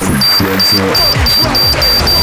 Influencer.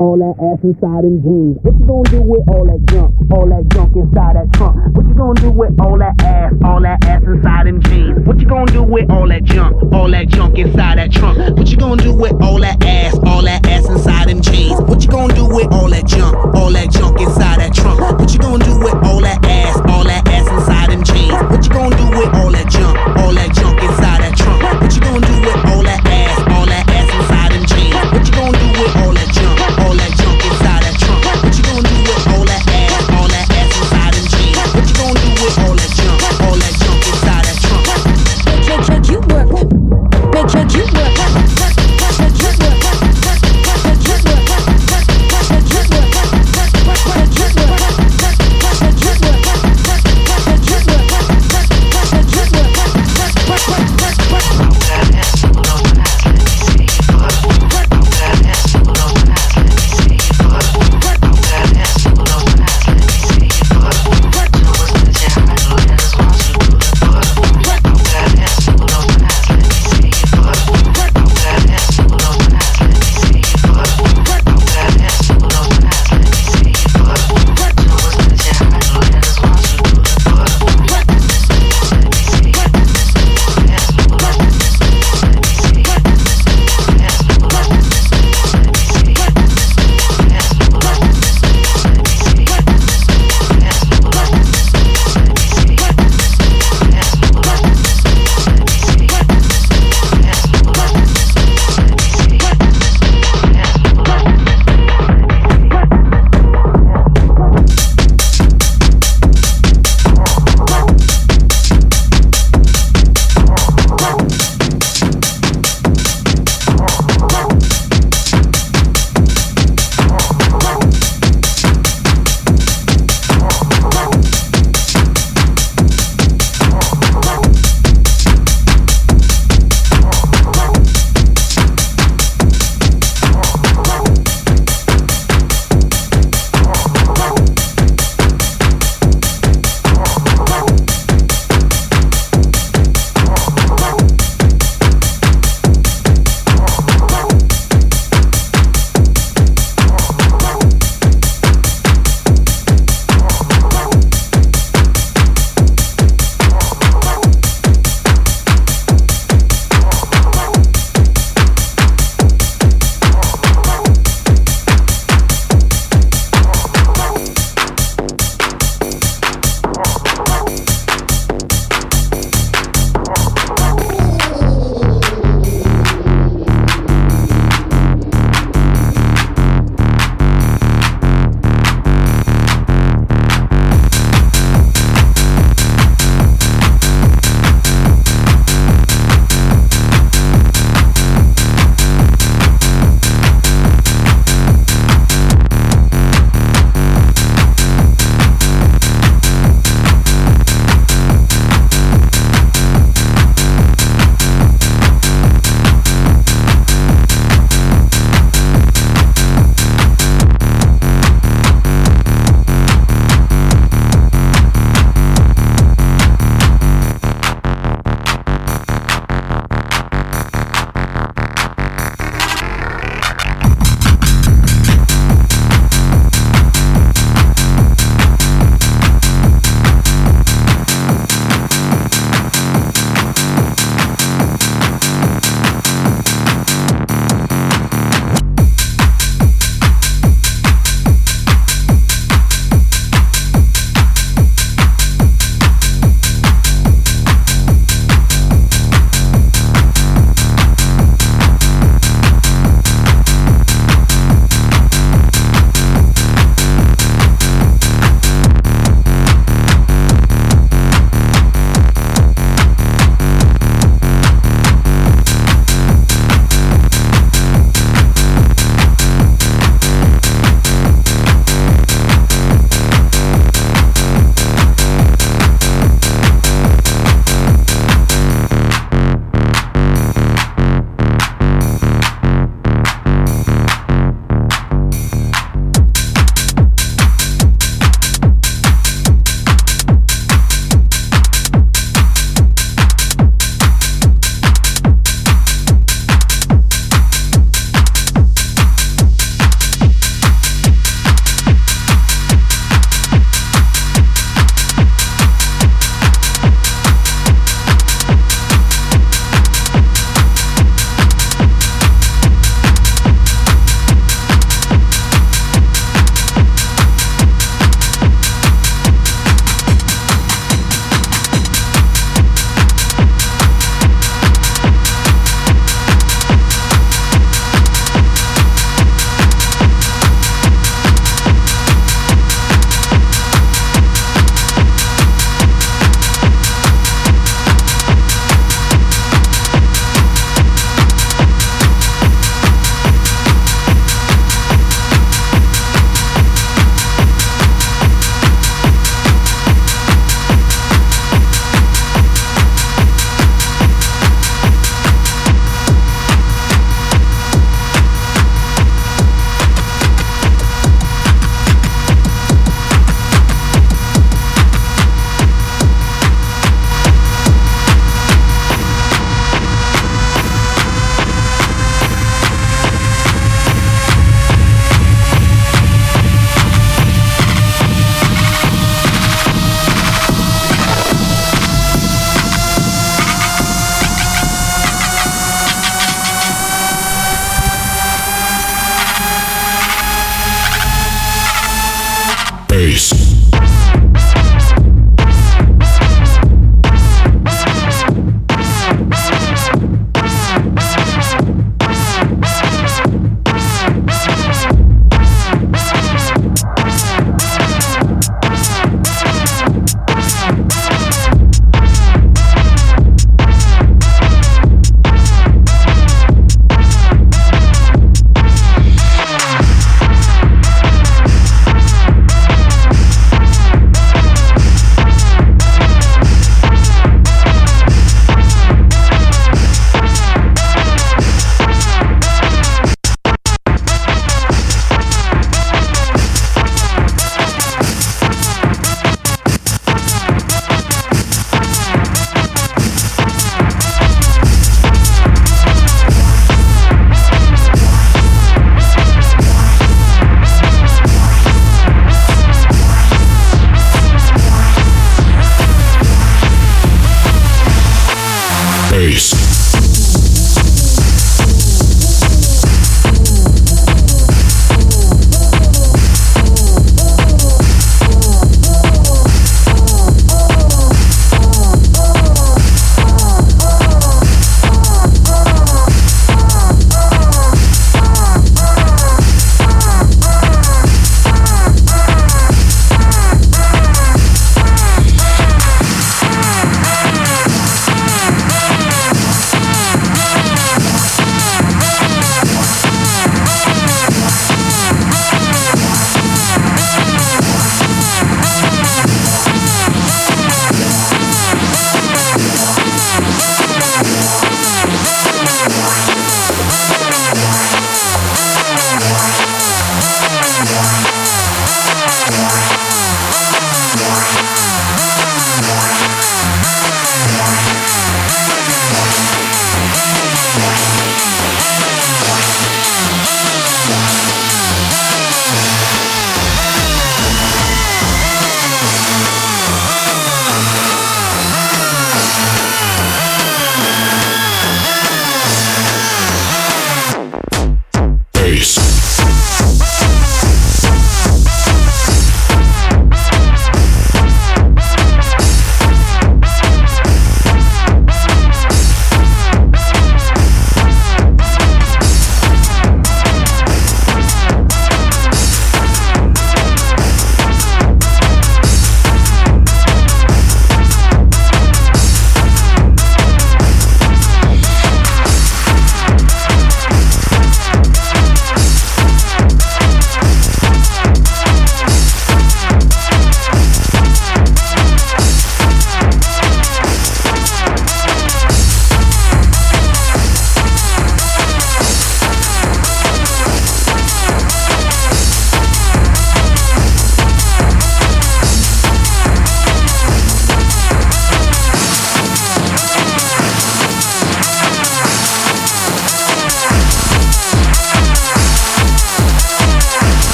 Ass inside them jeans? What you gonna do with all that junk, all that junk inside that trunk? What you gonna do with all that ass, all that ass inside them jeans? What you gonna do with all that junk, all that junk inside that trunk? What you gonna do with all that ass, all that ass inside them jeans? What you gonna do with all that junk, all that junk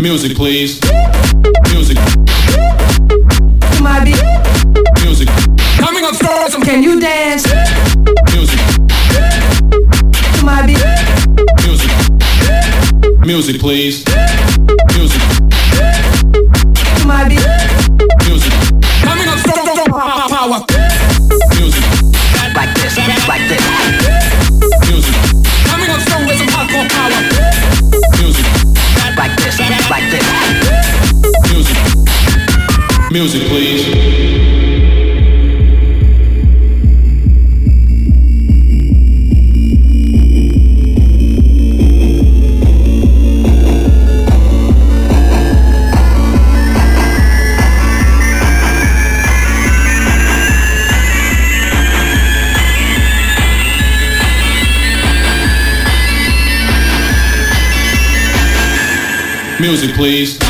Music, please. Music. My beat. Music. Coming upstairs, um, can you dance? Music. My beat. Music. Music, please. Music. My beat. Music. Coming upstairs, um, power. Music. Like this, like this, Music, please. Music, please.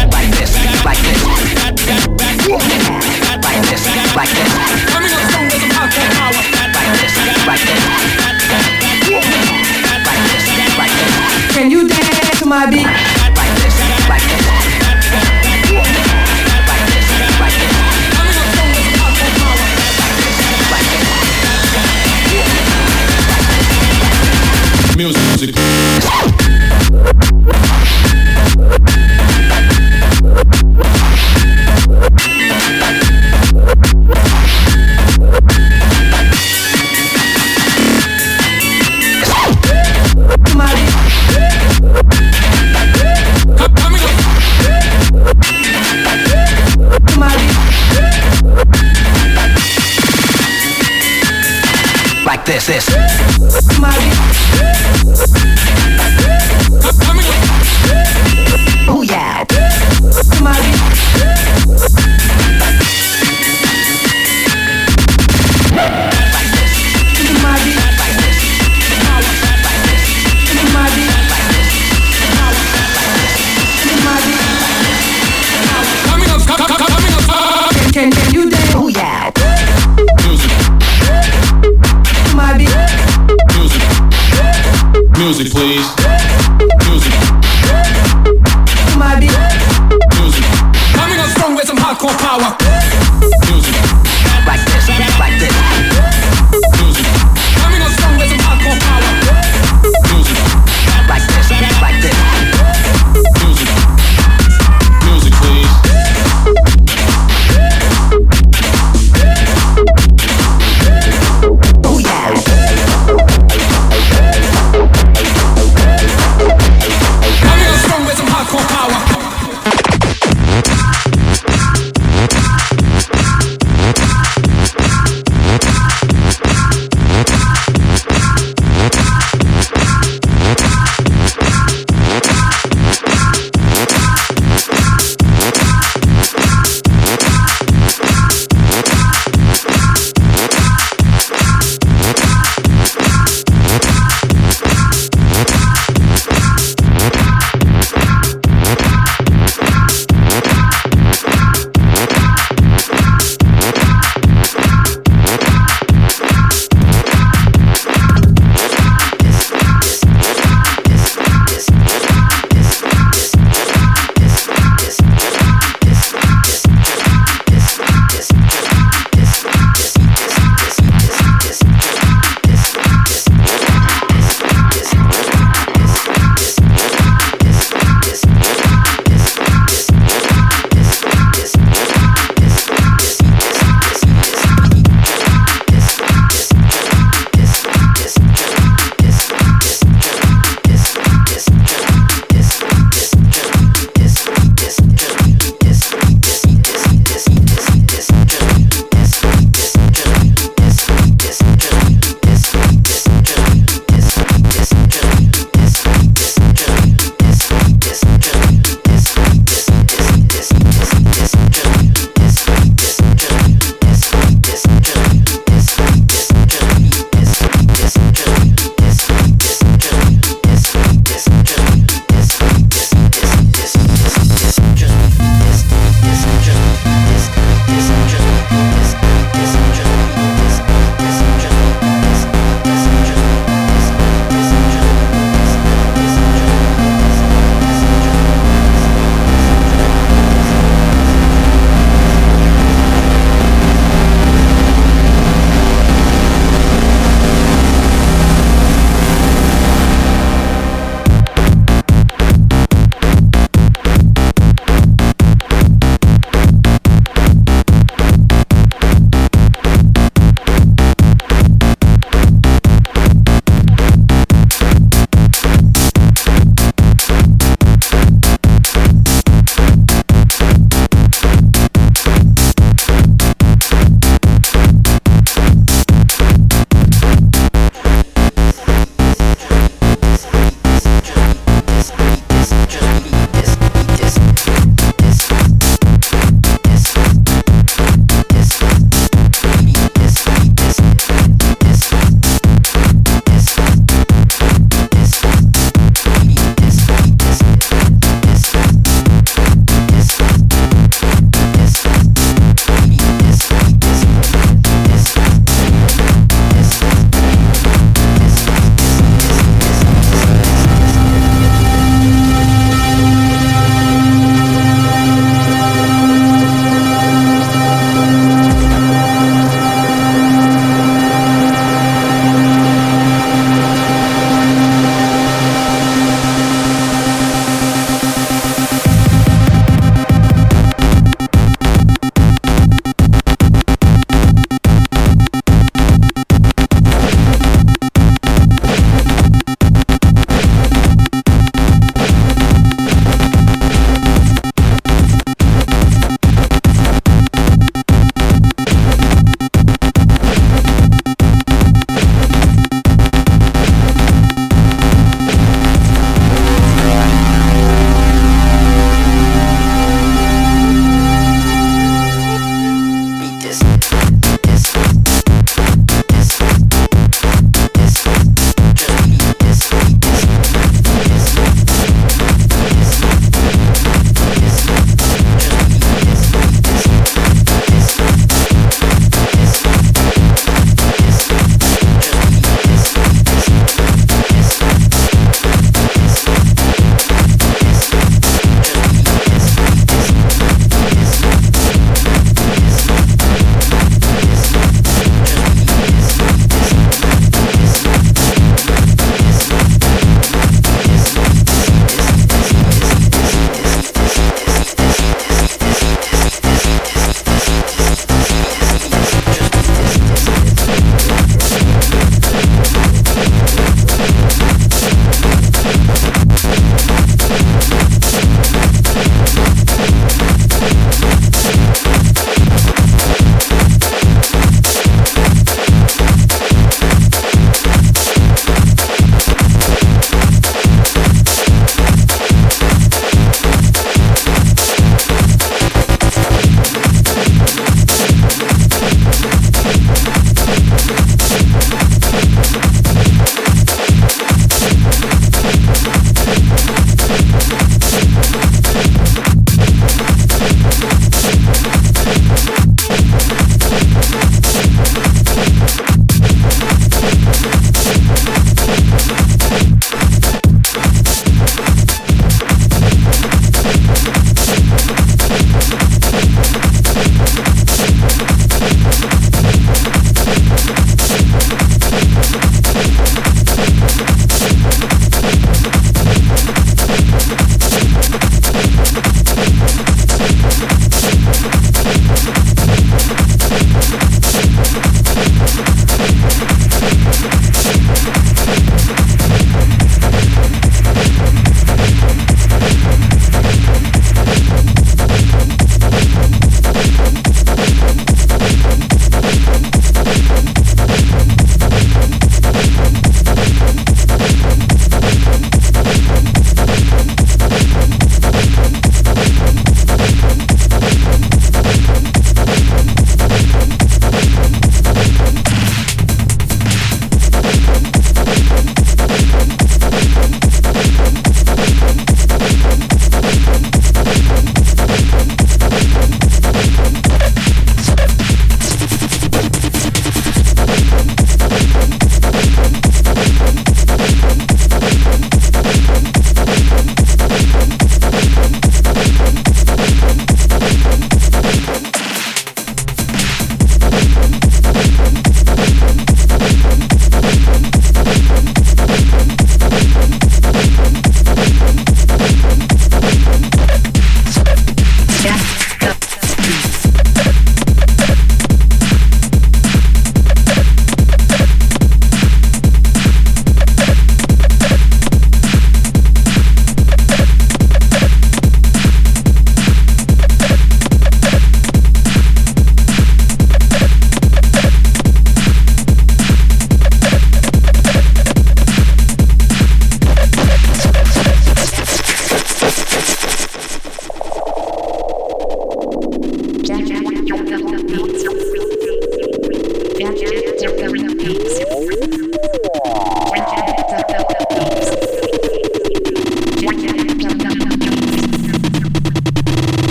like this. This. Oh yeah. please.